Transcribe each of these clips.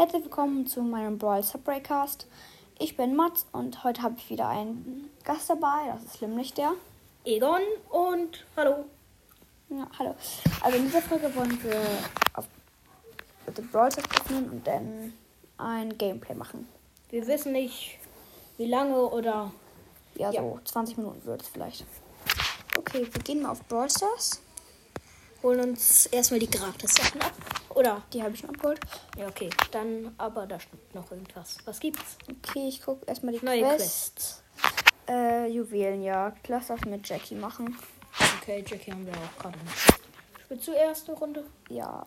Herzlich willkommen zu meinem Brawl Subbreakcast. Ich bin Mats und heute habe ich wieder einen Gast dabei. Das ist nämlich der. Egon und hallo. Ja, hallo. Also in dieser Folge wollen wir auf den Brawl öffnen und dann ein Gameplay machen. Wir wissen nicht, wie lange oder. Ja, Ja. so 20 Minuten wird es vielleicht. Okay, wir gehen mal auf Brawl Stars. Holen uns erstmal die Gratis-Sachen ab. Oder? Die habe ich schon abgeholt. Ja, okay. Dann, aber da stimmt noch irgendwas. Was gibt's? Okay, ich gucke erstmal die Neue Quest. Äh, Juwelenjagd. Lass das mit Jackie machen. Okay, Jackie haben wir auch gerade nicht. Spielst du erste Runde? Ja.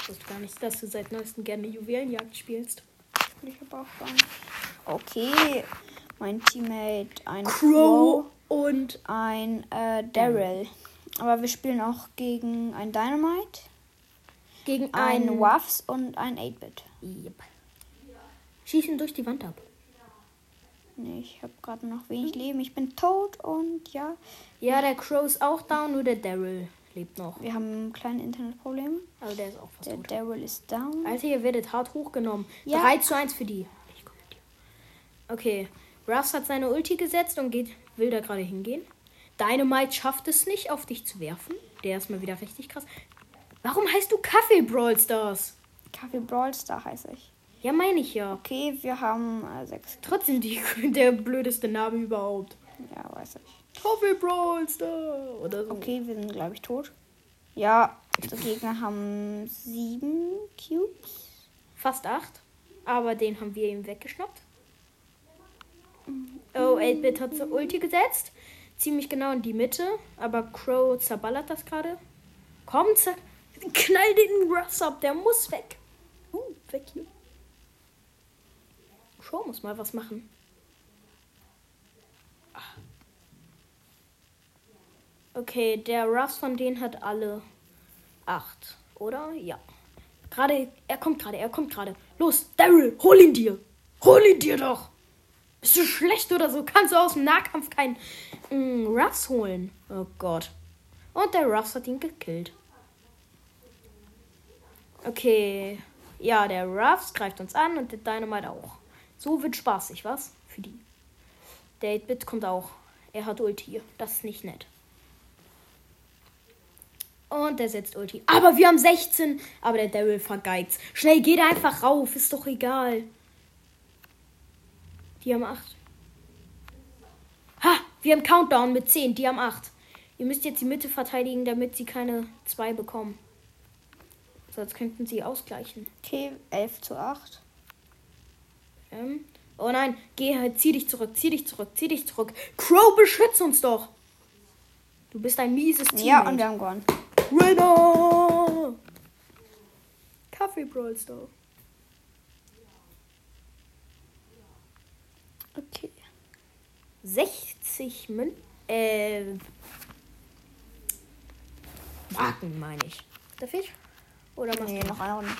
Ich wusste gar nicht, dass du seit neuestem gerne Juwelenjagd spielst. Ich habe auch gar nicht. Okay, mein Teammate, ein Crow Crow, und ein äh, Daryl. Aber wir spielen auch gegen ein Dynamite, gegen ein einen Waffs und ein 8-Bit. Yep. Schießen durch die Wand ab. Nee, ich habe gerade noch wenig Leben. Ich bin tot und ja, Ja, der Crow ist auch down, nur der Daryl lebt noch. wir haben kleine Internetprobleme. Also der ist auch fast Der tot. Daryl ist down. Alter, ihr werdet hart hochgenommen. Ja. 3 zu 1 für die. Ich guck mit dir. Okay. Ruffs hat seine Ulti gesetzt und geht, will da gerade hingehen. Dynamite schafft es nicht, auf dich zu werfen. Der ist mal wieder richtig krass. Warum heißt du Kaffee Brawl Stars? Kaffee Brawl Star heiße ich. Ja, meine ich ja. Okay, wir haben äh, sechs. Trotzdem die, der blödeste Name überhaupt. Ja, weiß ich. Kaffee Brawl Star oder so. Okay, wir sind, glaube ich, tot. Ja, die Gegner haben sieben Cubes. Fast 8. Aber den haben wir ihm weggeschnappt. Oh, 8-Bit hat so Ulti gesetzt. Ziemlich genau in die Mitte. Aber Crow zerballert das gerade. Komm, zer knall den Russ ab. Der muss weg. Uh, weg hier. Crow muss mal was machen. Okay, der Ruffs von denen hat alle 8, oder? Ja. Gerade, er kommt gerade, er kommt gerade. Los, Daryl, hol ihn dir. Hol ihn dir doch. Bist du schlecht oder so? Kannst du aus dem Nahkampf keinen mm, Ruffs holen? Oh Gott. Und der Ruffs hat ihn gekillt. Okay. Ja, der Ruffs greift uns an und der Dynamite auch. So wird spaßig, was? Für die. Der 8-Bit kommt auch. Er hat Ulti. Das ist nicht nett. Und der setzt Ulti. Aber wir haben 16. Aber der Daryl vergeigt. Schnell, geht einfach rauf. Ist doch egal. Die haben 8. Ha! Wir haben Countdown mit 10. Die haben 8. Ihr müsst jetzt die Mitte verteidigen, damit sie keine 2 bekommen. Sonst könnten sie ausgleichen. Okay, 11 zu 8. Ähm. Oh nein, geh halt, zieh dich zurück, zieh dich zurück, zieh dich zurück. Crow, beschütz uns doch! Du bist ein mieses Team. Ja, und wir haben gewonnen. Winner! Kaffee Brawl Star. Okay. 60 Mün... Äh... Marken, meine ich. Darf ich? Oder machst Nee, du? noch eine Runde.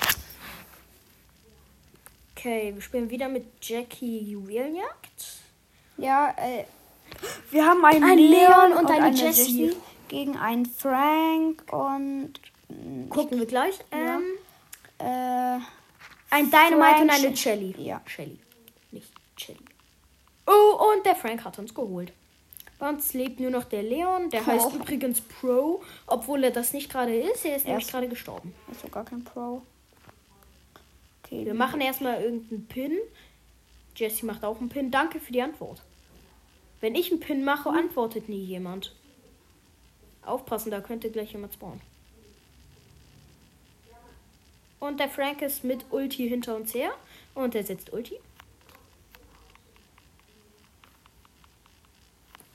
Okay, wir spielen wieder mit Jackie Juwelenjagd. Ja, äh, wir haben einen Ein Leon, Leon und eine Jessie. gegen einen Frank und Gucken wir gleich. Ähm, äh, ein Dynamite und Frank eine Shelly. ja. Shelly. Oh, und der Frank hat uns geholt. Bei uns lebt nur noch der Leon. Der Oh. heißt übrigens Pro, obwohl er das nicht gerade ist. Er ist nämlich ist- gerade gestorben. ist so gar kein Pro. Okay, Wir machen erstmal irgendeinen Pin. Jessie macht auch einen Pin. Danke für die Antwort. Wenn ich einen Pin mache, antwortet nie jemand. Aufpassen, da könnte gleich jemand spawnen. Und der Frank ist mit Ulti hinter uns her. Und er setzt Ulti.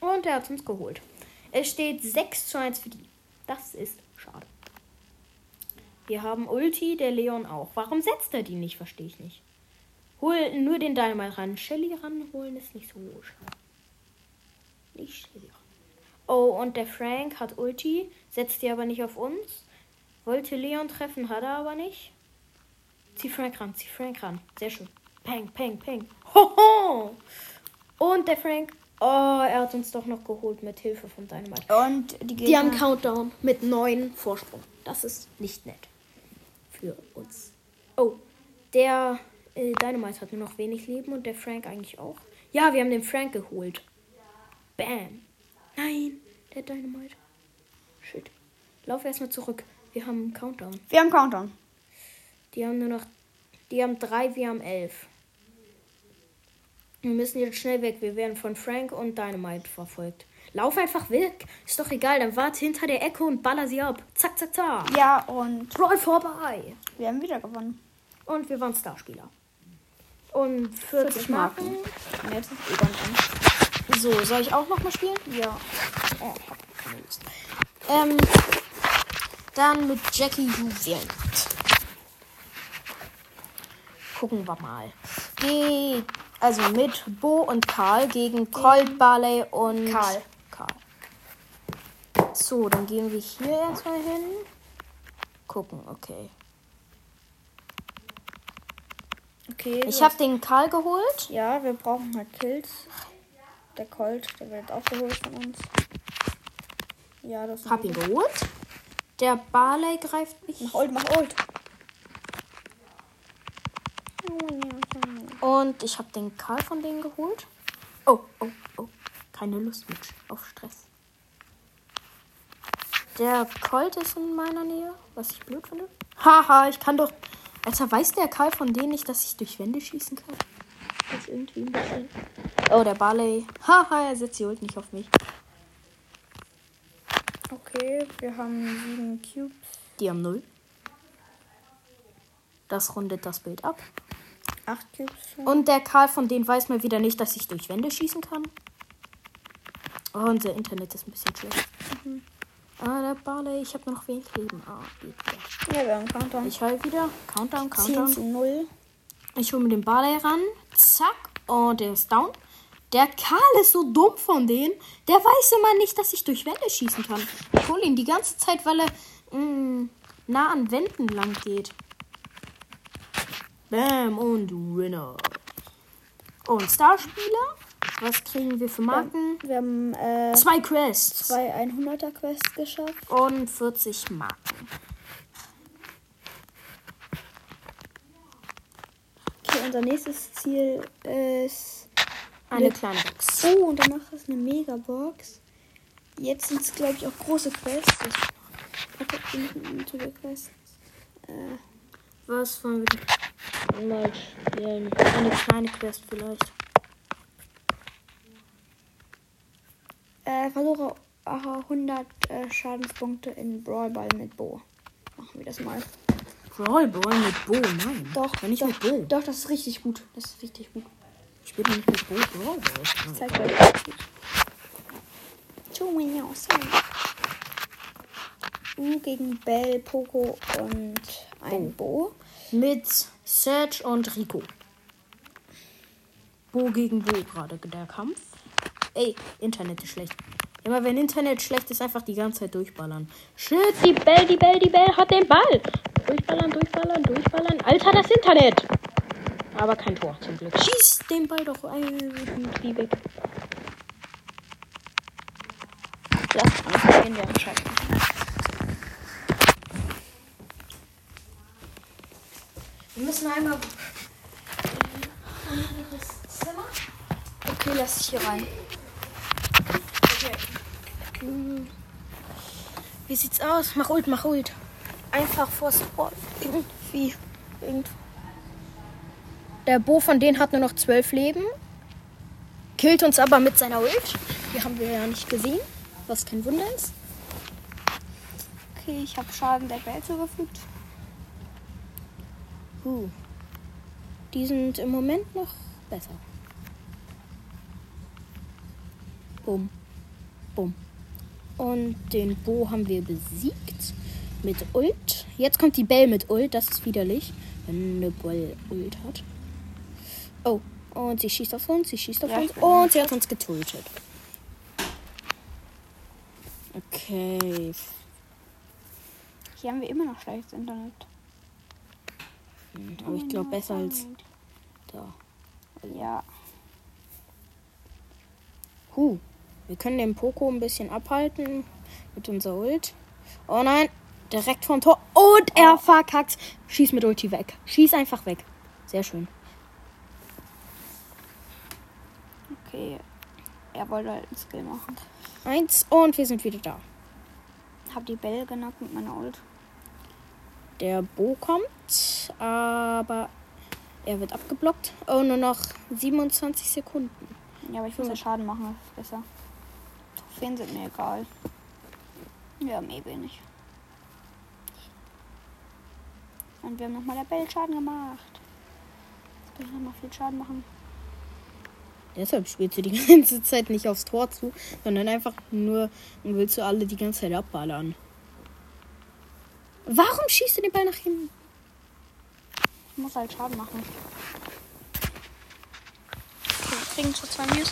Und er hat uns geholt. Es steht 6 zu 1 für die. Das ist schade. Wir haben Ulti, der Leon auch. Warum setzt er die nicht? Verstehe ich nicht. Hol nur den Dynamite ran. Shelly ranholen ist nicht so schade. Nicht Shelly ran. Oh, und der Frank hat Ulti, setzt die aber nicht auf uns. Wollte Leon treffen, hat er aber nicht. Zieh Frank ran, zieh Frank ran. Sehr schön. Peng, peng, peng. Hoho! Und der Frank. Oh, er hat uns doch noch geholt mit Hilfe von Dynamite. Und die Gegner. Die haben Countdown mit neun Vorsprung. Das ist nicht nett. Für uns. Oh, der äh, Dynamite hat nur noch wenig Leben und der Frank eigentlich auch. Ja, wir haben den Frank geholt. Bam. Nein, der Dynamite. Shit. Lauf erstmal zurück. Wir haben Countdown. Wir haben Countdown. Die haben nur noch. Die haben drei, wir haben elf. Wir müssen jetzt schnell weg. Wir werden von Frank und Dynamite verfolgt. Lauf einfach weg. Ist doch egal. Dann warte hinter der Ecke und baller sie ab. Zack, zack, zack. Ja, und Roll vorbei. wir haben wieder gewonnen. Und wir waren Starspieler. Und 40, 40 Marken. Marken. Jetzt ist Egon dran. So, soll ich auch noch mal spielen? Ja. Oh, ich hab keine Lust. Ähm, dann mit Jackie Juwelen. Gucken wir mal. Ge also mit Bo und Karl gegen Colt, Barley und Karl. Karl. So, dann gehen wir hier erstmal hin. Gucken, okay. Okay. Ich habe den Karl geholt. Ja, wir brauchen halt Kills. Der Colt, der wird auch geholt von uns. Ja, das ist Hab ihn geholt. Der Barley greift mich. Mach Old, mach Old. Und ich habe den Karl von denen geholt. Oh, oh, oh. Keine Lust mit auf Stress. Der Colt ist in meiner Nähe, was ich blöd finde. Haha, ich kann doch. Alter, weiß der Karl von denen nicht, dass ich durch Wände schießen kann? Das ist irgendwie ein bisschen. Oh, der Barley. Haha, er setzt die Ult nicht auf mich. Okay, wir haben sieben Cubes. Die haben null. Das rundet das Bild ab. Acht Cubes. Und der Karl von denen weiß mal wieder nicht, dass ich durch Wände schießen kann. Oh, unser Internet ist ein bisschen schlecht. Ah, der Barley, ich habe noch wenig Leben. Ah, bitte. Ja, wir haben Countdown. Ich heul wieder. Countdown, 10 Countdown. zu 0. Ich hole mir den Barley ran. Zack. Und der ist down. Der Karl ist so dumm von denen. Der weiß immer nicht, dass ich durch Wände schießen kann. Ich hole ihn die ganze Zeit, weil er mm, nah an Wänden lang geht. Bam und Winner. Und Starspieler. Was kriegen wir für Marken? Wir haben äh, Zwei Quests. zwei 100er Quests geschafft. Und 40 Marken. Okay, unser nächstes Ziel ist. Eine kleine Box. Oh, und danach ist eine Megabox. Jetzt sind es, glaube ich, auch große Quests. Ich wir zu der Quest. Äh, Was wollen wir mal spielen? Eine kleine Quest vielleicht. äh, versuche äh, 100 äh, Schadenspunkte in Brawlball mit Bo. Machen wir das mal. Brawl Ball mit Bo, nein. Doch, Wenn nicht doch, mit Bo. Doch, das ist richtig gut. Das ist richtig gut. Ich spiele nicht mit Bo Brawl Ball. Ich zeig euch, was es geht. Two Minions. U gegen Bell, Poco und ein Bo. Mit Serge und Rico. Bo gegen Bo gerade der Kampf. Ey, Internet ist schlecht. Immer wenn Internet schlecht ist, einfach die ganze Zeit durchballern. Shit, die Bell, die Bell, die Bell hat den Ball. Durchballern, durchballern, durchballern. Alter, das Internet. Aber kein Tor, zum Glück. Schieß den Ball doch irgendwie weg. Lass uns gehen, wir haben Müssen einmal. Zimmer? Okay, lass dich hier rein. Wie sieht's aus? Mach Ult, mach Ult. Einfach vor Spawn. Irgendwie. Irgend. Der Bo von denen hat nur noch zwölf Leben. Killt uns aber mit seiner Ult. Die haben wir ja nicht gesehen. Was kein Wunder ist. Okay, ich habe Schaden der Bell zugefügt. Uh. Die sind im Moment noch besser. Bumm. Bumm. Und den Bo haben wir besiegt. Mit Ult. Jetzt kommt die Bell mit Ult. Das ist widerlich, wenn eine Bell Ult hat. Oh. Und sie schießt auf uns. Sie schießt auf Ja, uns. Und sie hat uns getötet. Okay. Hier haben wir immer noch schlechtes Internet. Aber ich glaube besser als da. Ja. Huh. Wir können den Poco ein bisschen abhalten mit unserer Ult. Oh nein, Direkt vom Tor. Und er verkackt. Schieß mit Ulti weg. Schieß einfach weg. Sehr schön. Okay. Er wollte halt einen Skill machen. Eins und wir sind wieder da. Hab die Bälle genockt mit meiner Ult. Der Bo kommt, aber er wird abgeblockt. Oh, nur noch 27 Sekunden. Ja, aber ich muss ja Schaden machen, das ist besser. Trophäen sind mir egal. Wir haben eh wenig. Und wir haben nochmal der Bell Schaden gemacht. Jetzt kann ich nochmal viel Schaden machen. Deshalb spielst du die ganze Zeit nicht aufs Tor zu, sondern einfach nur und willst du alle die ganze Zeit abballern. Warum schießt du den Ball nach hinten? Ich muss halt Schaden machen. Okay, wir kriegen zwar zwei News,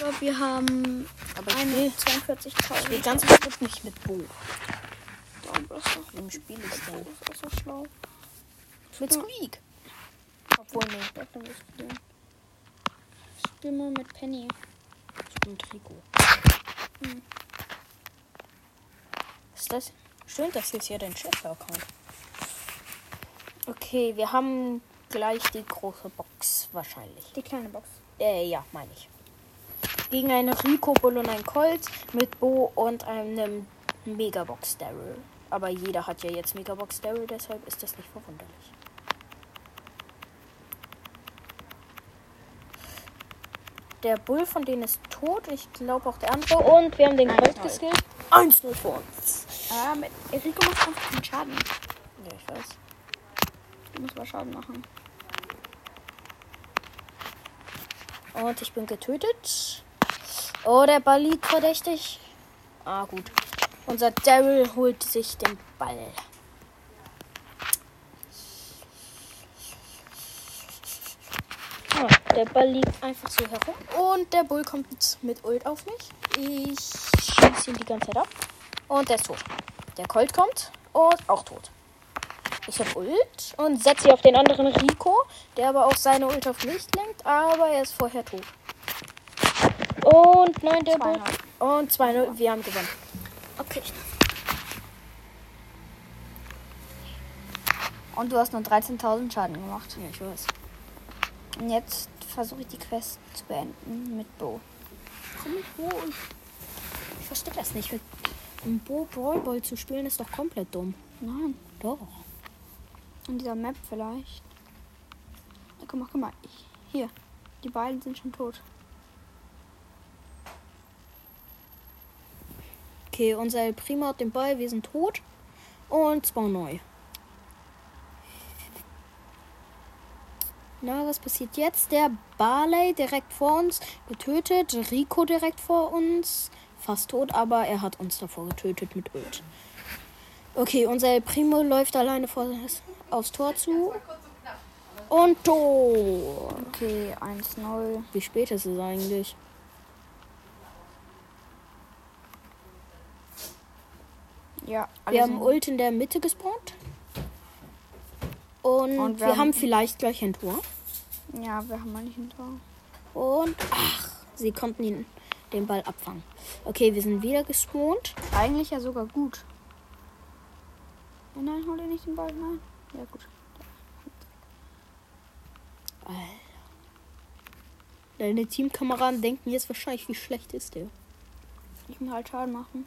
aber wir haben Aber eine will, 42.000. ich will ganz bestimmt nicht mit. Das doch- Im Spiel ist das der. ist auch so schlau. Mit Squeak. Obwohl, nee, Ich darf nicht spielen. Ich spiel mal mit Penny. ich bin Trikot. Hm. Ist das? Schön, das ist ja dein Chef-Account. Okay, wir haben gleich die große Box wahrscheinlich. Die kleine Box. Äh, ja, meine ich. Gegen einen Rico Bull und einen Colt mit Bo und einem Megabox Daryl. Aber jeder hat ja jetzt Megabox Daryl, deshalb ist das nicht verwunderlich. Der Bull von denen ist tot. Ich glaube auch der andere. Und wir haben den Colt 1-0. geskillt. 1-0 für uns. Ah, mit Enrico macht einfach keinen Schaden. Ja, ich weiß. Du musst mal Schaden machen. Und ich bin getötet. Oh, der Ball liegt verdächtig. Ah, gut. Unser Daryl holt sich den Ball. Ah, der Ball liegt einfach so herum. Und der Bull kommt mit Ult auf mich. Ich schieße ihn die ganze Zeit ab. Und der ist tot. Der Colt kommt und auch tot. Ich habe Ult und setze sie auf den anderen Rico, der aber auch seine Ult auf mich lenkt, aber er ist vorher tot. Und nein, der. 2-0. Und 2-0, wir haben gewonnen. Okay. Und du hast nur 13.000 Schaden gemacht. Ja, ich weiß. Und jetzt versuche ich die Quest zu beenden mit Bo. Komm mit Bo und. Ich verstehe das nicht. Einem Bo Brawl Ball zu spielen ist doch komplett dumm. Nein. Doch. In dieser Map vielleicht. Ja, guck mal, guck mal. Ich, hier. Die beiden sind schon tot. Okay, unser El Primo hat den Ball, wir sind tot. Und spawn neu. Na, was passiert jetzt? Der Barley direkt vor uns getötet. Rico direkt vor uns. Fast tot, aber er hat uns davor getötet mit Ult. Okay, unser Primo läuft alleine vor das, aufs Tor zu. Und tot. Okay, 1-0. Wie spät ist es eigentlich? Ja, Wir haben Ult in der Mitte gespawnt. Und, Und wir, wir haben, haben- vielleicht gleich ein Tor. Ja, wir haben mal nicht ein Tor. Und ach, sie konnten ihn, den Ball abfangen. Okay, wir sind wieder gespawnt. Eigentlich ja sogar gut. Oh nein, hol dir nicht den Ball. Nein. Ja, gut. Deine Teamkameraden denken jetzt wahrscheinlich, wie schlecht ist der. Ich muss halt Schaden machen.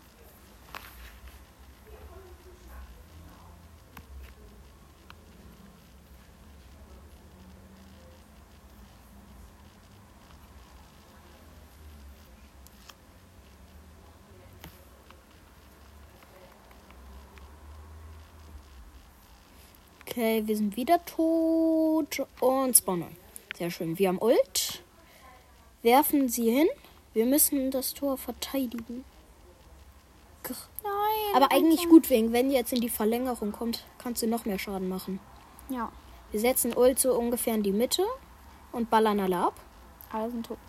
Okay, wir sind wieder tot und spawnen. Sehr schön. Wir haben Ult. Werfen sie hin. Wir müssen das Tor verteidigen. Nein. Aber eigentlich gut wegen, wenn jetzt in die Verlängerung kommt, kannst du noch mehr Schaden machen. Ja, Wir setzen Ult so ungefähr in die Mitte und ballern alle ab. alle sind tot.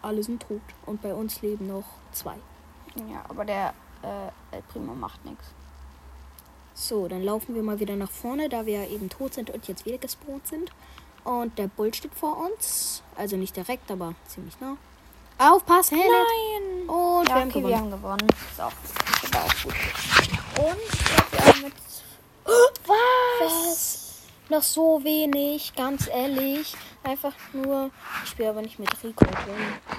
Alle sind tot. Und bei uns leben noch zwei. Ja, aber der äh, El Primo macht nichts. So, dann laufen wir mal wieder nach vorne, da wir ja eben tot sind und jetzt wieder gespawnt sind. Und der Bull steht vor uns. Also nicht direkt, aber ziemlich nah. Aufpassen! Nein. Und Ja, wir haben okay, gewonnen. wir haben gewonnen. Ist auch, ist auch gut. Und wir haben jetzt. Was? Noch so wenig, ganz ehrlich. Einfach nur. Ich spiele aber nicht mit Rico.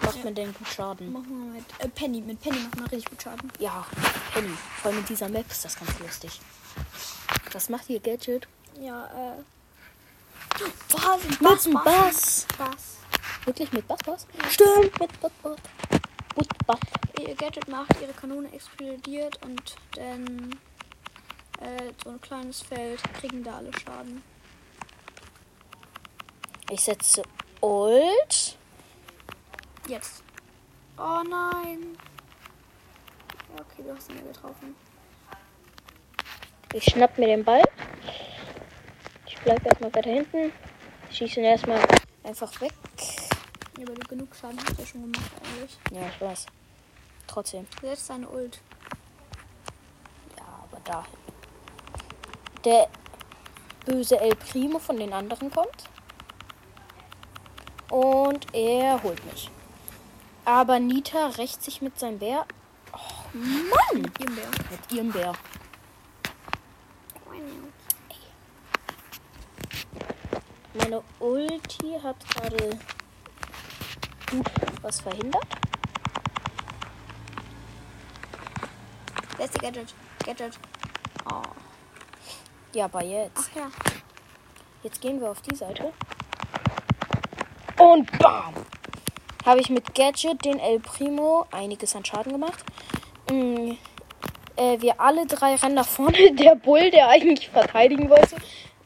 Macht man denn gut Schaden? Machen wir mit äh, Penny. Mit Penny machen wir richtig gut Schaden. Ja, Penny. Vor allem mit dieser Map ist das ganz lustig. Was macht ihr Gadget? Ja, äh. Was? Mit dem Bass. Bass. Wirklich mit Bass, Bass? Stimmt, mit Bass, Bass. Gut, Bass. Ihr Gadget macht, ihre Kanone explodiert und dann äh, so ein kleines Feld kriegen da alle Schaden. Ich setze Ult. Jetzt. Oh nein. Ja, okay, du hast ihn ja getroffen. Ich schnapp mir den Ball. Ich bleibe erstmal weiter hinten. Schieße ihn erstmal einfach weg. Ja, aber du genug Schaden hast ja schon gemacht eigentlich. Ja, ich weiß. Trotzdem. Setz deine Ult. Ja, aber da. Der böse El Primo von den anderen kommt. Und er holt mich. Aber Nita rächt sich mit seinem Bär. Oh Mann! Hier Bär. Mit ihrem Bär. Meine Ulti hat gerade gut was verhindert. Die Gadget? Gadget. Oh. Ja, aber jetzt. Ach ja. Jetzt gehen wir auf die Seite. Und bam! Habe ich mit Gadget den El Primo einiges an Schaden gemacht. Mm, äh, wir alle drei rennen nach vorne. Der Bull, der eigentlich verteidigen wollte,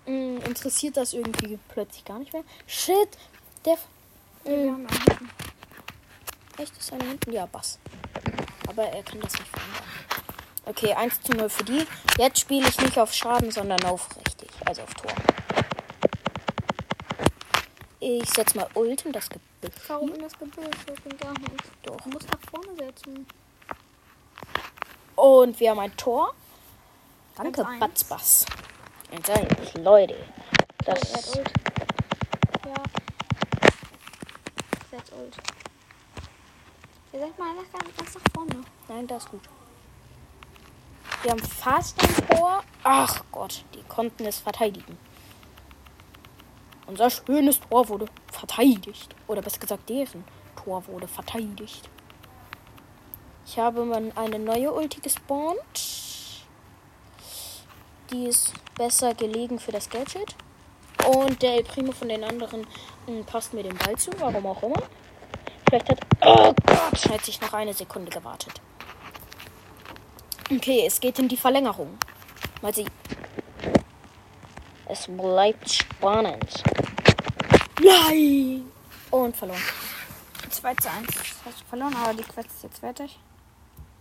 mm, interessiert das irgendwie plötzlich gar nicht mehr. Shit! Der. Hinten. echt ist einer hinten? Ja, Bass. Aber er kann das nicht verhindern. Okay, 1 zu 0 für die. Jetzt spiele ich nicht auf Schaden, sondern auf richtig. Also auf Tor. Ich setze mal Ult in das Gebüsch. Warum in das Gebüsch? Ich bin gar nicht. Doch. Du musst nach vorne setzen. Und wir haben ein Tor. Danke, 1-1. Batzbass. 1-1, Leute. Das Oh. Ja. Setz Ult. Ihr seid mal nach, ganz nach vorne. Nein, das ist gut. Wir haben fast ein Tor. Ach Gott, die konnten es verteidigen. Unser schönes Tor wurde verteidigt. Oder besser gesagt, deren Tor wurde verteidigt. Ich habe mal eine neue Ulti gespawnt. Die ist besser gelegen für das Gadget. Und der El Primo von den anderen mm, passt mir den Ball zu, warum auch immer. Vielleicht hat. Oh Gott! Hätte ich noch eine Sekunde gewartet. Okay, es geht in die Verlängerung. Mal sehen. Es bleibt spannend. Nein! Und verloren. 2 zu 1. Hast du verloren, aber die Quest ist jetzt fertig.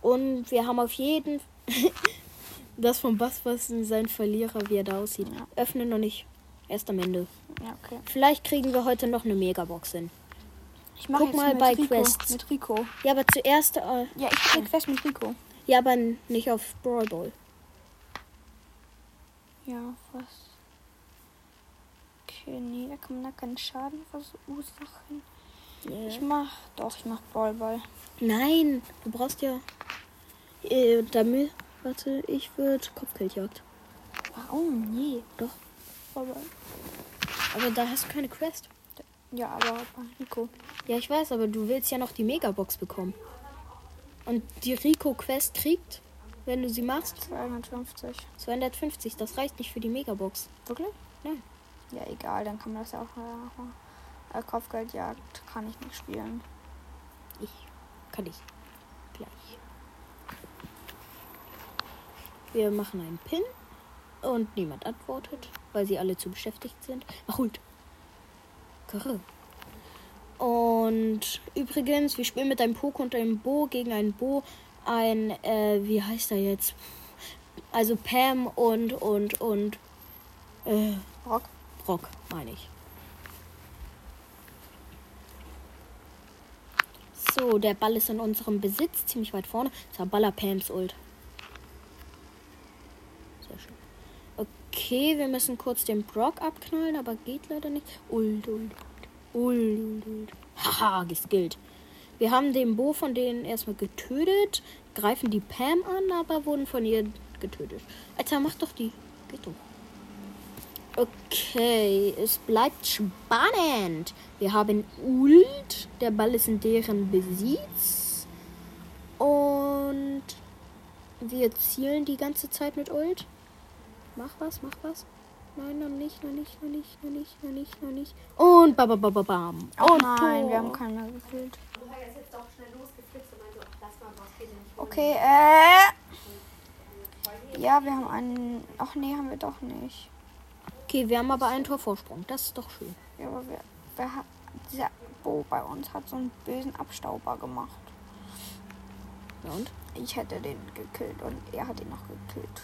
Und wir haben auf jeden das vom Bass, was sein Verlierer, wie er da aussieht. Ja. Öffnen noch nicht. Erst am Ende. Ja, okay. Vielleicht kriegen wir heute noch eine Megabox hin. Ich mach Guck mal bei Rico. Quests. Mit Rico. Ja, aber zuerst. Äh, Ja, ich mache Quest mit Rico. ja, aber nicht auf Brawl Ball. Ja, was? Okay, nee, da kann man da keinen Schaden verursachen. Ich mach, doch, ich mach Ballball. Nein, du brauchst ja. Äh, damit. Warte, ich würde Kopfgeldjagd. Warum? Nee, Doch. Ballball. Aber da hast du keine Quest. Ja, aber Rico. Ja, ich weiß, aber du willst ja noch die Megabox bekommen. Und die Rico-Quest kriegt, wenn du sie machst, 250. 250. Das reicht nicht für die Megabox. Wirklich? Nein. Ja, egal, dann kann man das ja auch mal machen. Äh, Kopfgeldjagd kann ich nicht spielen. Ich kann ich. Gleich. Wir machen einen Pin und niemand antwortet, weil sie alle zu beschäftigt sind. Ach, holt. Karre. Und übrigens, wir spielen mit einem Poke und einem Bo gegen einen Bo. Ein, äh, wie heißt er jetzt? Also Pam und, und, und, äh, Rock. Meine ich. So, der Ball ist in unserem Besitz, ziemlich weit vorne. Das war Baller Pams Ult. Sehr schön. Okay, wir müssen kurz den Brock abknallen, aber geht leider nicht. Ult, Ult, Ult, Ult, Ult. Haha, geskillt. Wir haben den Bo von denen erstmal getötet, greifen die Pam an, aber wurden von ihr getötet. Alter, mach doch die. Geht doch. Okay, es bleibt spannend. Wir haben Ult. Der Ball ist in deren Besitz. Und wir zielen die ganze Zeit mit Ult. Mach was, mach was. Nein, noch nicht, noch nicht, noch nicht, noch nicht, noch nicht, noch nicht. Und bam, bam, bam, bam. Oh Und nein, Tor. wir haben keinen mehr nicht. Okay, äh. Ja, wir haben einen. Ach nee, haben wir doch nicht. Okay, wir haben aber einen Torvorsprung. Das ist doch schön. Ja, aber wer, wer hat. Dieser Bo bei uns hat so einen bösen Abstauber gemacht. Ja, und? Ich hätte den gekillt und er hat ihn noch gekillt.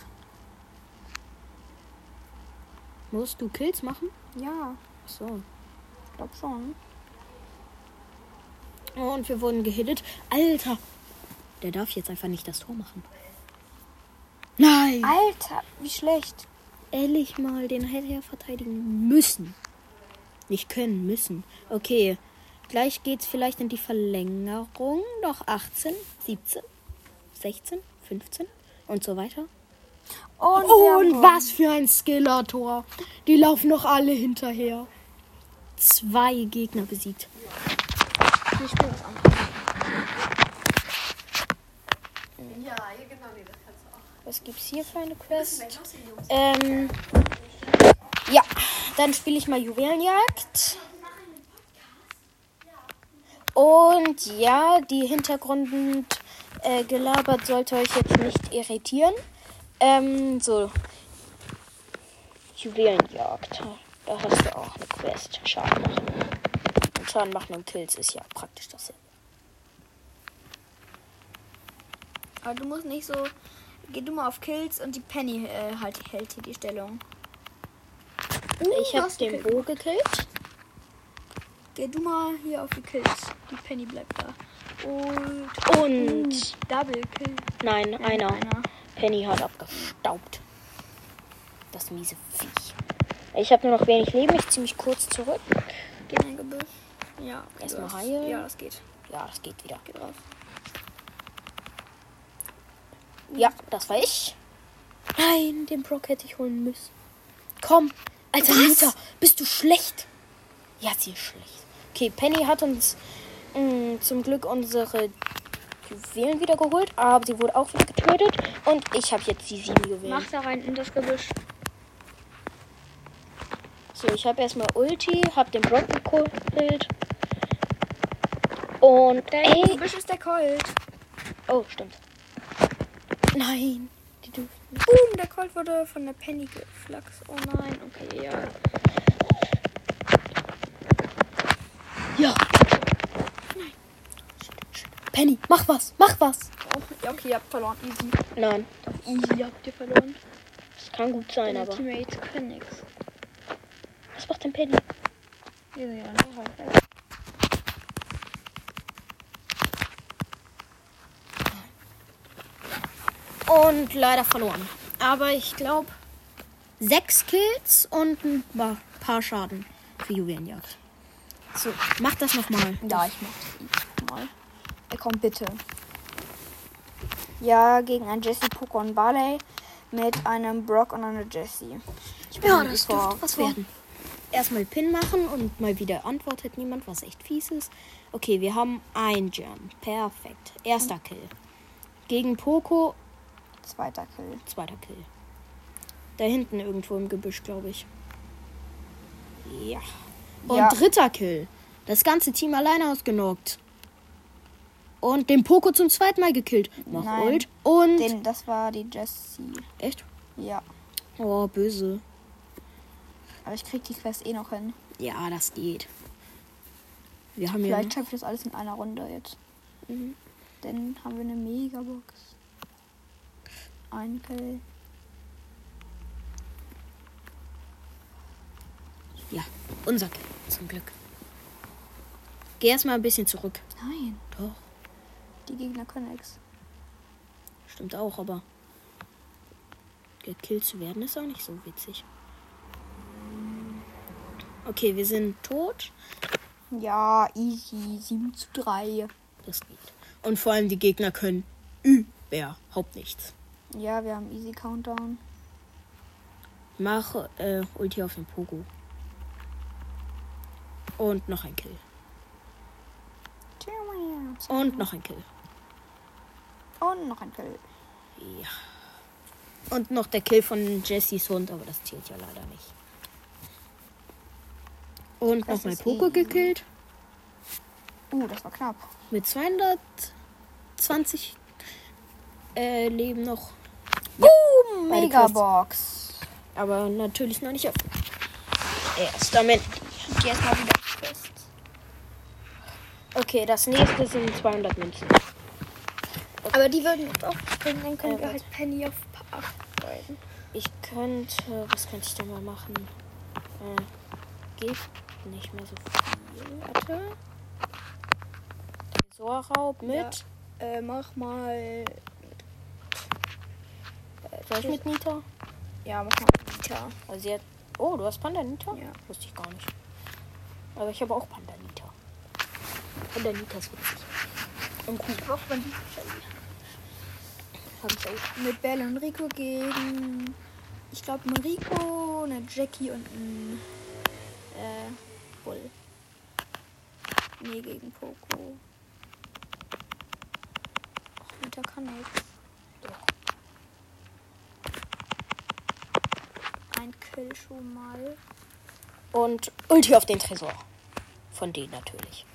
Musst du Kills machen? Ja, Ach so. glaub schon. Oh, und wir wurden gehittet. Alter! Der darf jetzt einfach nicht das Tor machen. Nein! Alter, wie schlecht. Ehrlich mal, den hätte er verteidigen müssen. Nicht können, müssen. Okay. Gleich geht's vielleicht in die Verlängerung. Noch 18, 17, 16, 15 und so weiter. Und, Und was für ein Skeletor. Die laufen noch alle hinterher. Zwei Gegner besiegt. Ja, hier genau, Was gibt's hier für eine Quest? Ähm, ja, dann spiele ich mal Juwelenjagd. Und ja, die Hintergrund äh, sollte euch jetzt nicht irritieren. Ähm, so. Juwelenjagd. Da hast du auch eine Quest. Schaden machen. Und Schaden machen und Kills ist ja praktisch dasselbe. Aber du musst nicht so. Geh du mal auf Kills und die Penny äh, halt hält hier die Stellung. ich du habe hast den. Bo gekillt. Geh du mal hier auf die Kills. Die Penny bleibt da. Und. Und. Double Kill. Nein, einer. Einer. Penny hat abgestaubt. Das miese Viech. Ich habe nur noch wenig Leben. Ich ziehe mich kurz zurück. Geh in ein Gebüsch. Ja, okay, Erstmal heilen. Ja, das geht. Ja, das geht wieder. Geht raus. Ja, das war ich. Nein, den Brock hätte ich holen müssen. Komm, alter Nita, bist du schlecht? Ja, sie ist schlecht. Okay, Penny hat uns mh, zum Glück unsere Juwelen wieder geholt, aber sie wurde auch wieder getötet. Und ich habe jetzt die sieben Juwelen. Mach da rein in das Gebüsch. So, ich habe erstmal Ulti, habe den Brock gekillt. Und Der ey, Gebüsch ist der Colt. oh, stimmt. Nein, die dürfen. Boom, der Colt wurde von der Penny geflaxt. Oh nein, okay, ja. Ja. Penny, mach was, mach was. Oh, ja, okay, ihr habt verloren. Easy. Nein, Easy habt ihr verloren. das kann gut sein, Deine aber. Teammates können nix. Was macht denn Penny? Ja, ja, halt. Und leider verloren. Aber ich glaube, sechs Kills und ein pa- paar Schaden für Juwelenjagd. So, mach das nochmal. Ja, ich mach das mal. Er kommt bitte. Ja, gegen ein Jesse, Poco und Barley mit einem Brock und einer Jessie. Ich bin Ja, das vor- dürfte was werden. Erstmal Pin machen und mal wieder antwortet niemand, was echt fies ist. Okay, wir haben ein Gem. Perfekt. Erster Kill. Gegen Poco, Zweiter Kill. zweiter Kill. Da hinten irgendwo im Gebüsch, glaube ich. Ja. Und Ja. dritter Kill. Das ganze Team alleine ausgenockt. Und den Poco zum zweiten Mal gekillt. Mach Nein. Ult. Und. Den, das war die Jessie. Echt? Ja. Oh, böse. Aber ich krieg die Quest eh noch hin. Ja, das geht. Wir haben ja. Vielleicht schaffe ich das alles in einer Runde jetzt. Mhm. Dann haben wir eine Megabox. Ein Kill. Ja, unser Kill. Zum Glück. Geh erstmal ein bisschen zurück. Nein, Doch, die Gegner können nix. stimmt auch, aber. Gekillt zu werden ist auch nicht so witzig. Okay, wir sind tot. Ja, easy. 7 zu 3. Das geht. Und vor allem die Gegner können überhaupt nichts. Ja, wir haben Easy Countdown. Mach äh, Ulti auf den Pogo. Und noch ein Kill. Und noch ein Kill. Und noch ein Kill. Ja. Und noch der Kill von Jessys Hund, aber das zählt ja leider nicht. Und Das nochmal ist Poco easy. gekillt. Uh, das war knapp. Mit 220 äh, Leben noch. Beide Megabox. Aber natürlich noch nicht auf. Erst damit. Ich geh erstmal wieder auf Quest. Okay, das nächste sind 200 Münzen. Aber die würden uns auch bringen, dann können Äh, wir halt Penny auf Pa- upgraden. Ich könnte. Was könnte ich denn mal machen? Äh, geht nicht mehr so viel. Warte. Tresorraub mit. Ja. Äh, mach mal. Soll ich mit Nita? Ja, mach mal Vita. Also sie hat. Oh, du hast Pandanita? Ja. Wusste ich gar nicht. Aber ich habe auch Pandanita. Pandanita ist witzig. Und cool. Auch von Hab ich auch. mit Belle und Rico gegen. Ich glaube, ein Rico, eine Jackie und ein. Äh, Bull. Nee, gegen Poco. Ach, Vita kann nichts. Ein Kill schon mal. Und Ulti auf den Tresor. Von denen natürlich.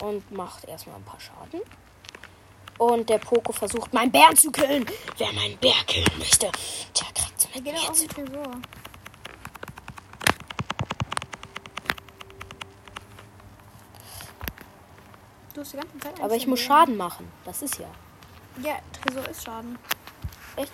Und macht erstmal ein paar Schaden. Und der Poco versucht, meinen Bären zu killen. Wer meinen Bär killen möchte, der kriegt's Wir mit gehen mir auf den Tresor. Du hast die ganze Zeit Aber ich muss. Schaden machen. Das ist ja. Ja, Tresor ist Schaden. Echt?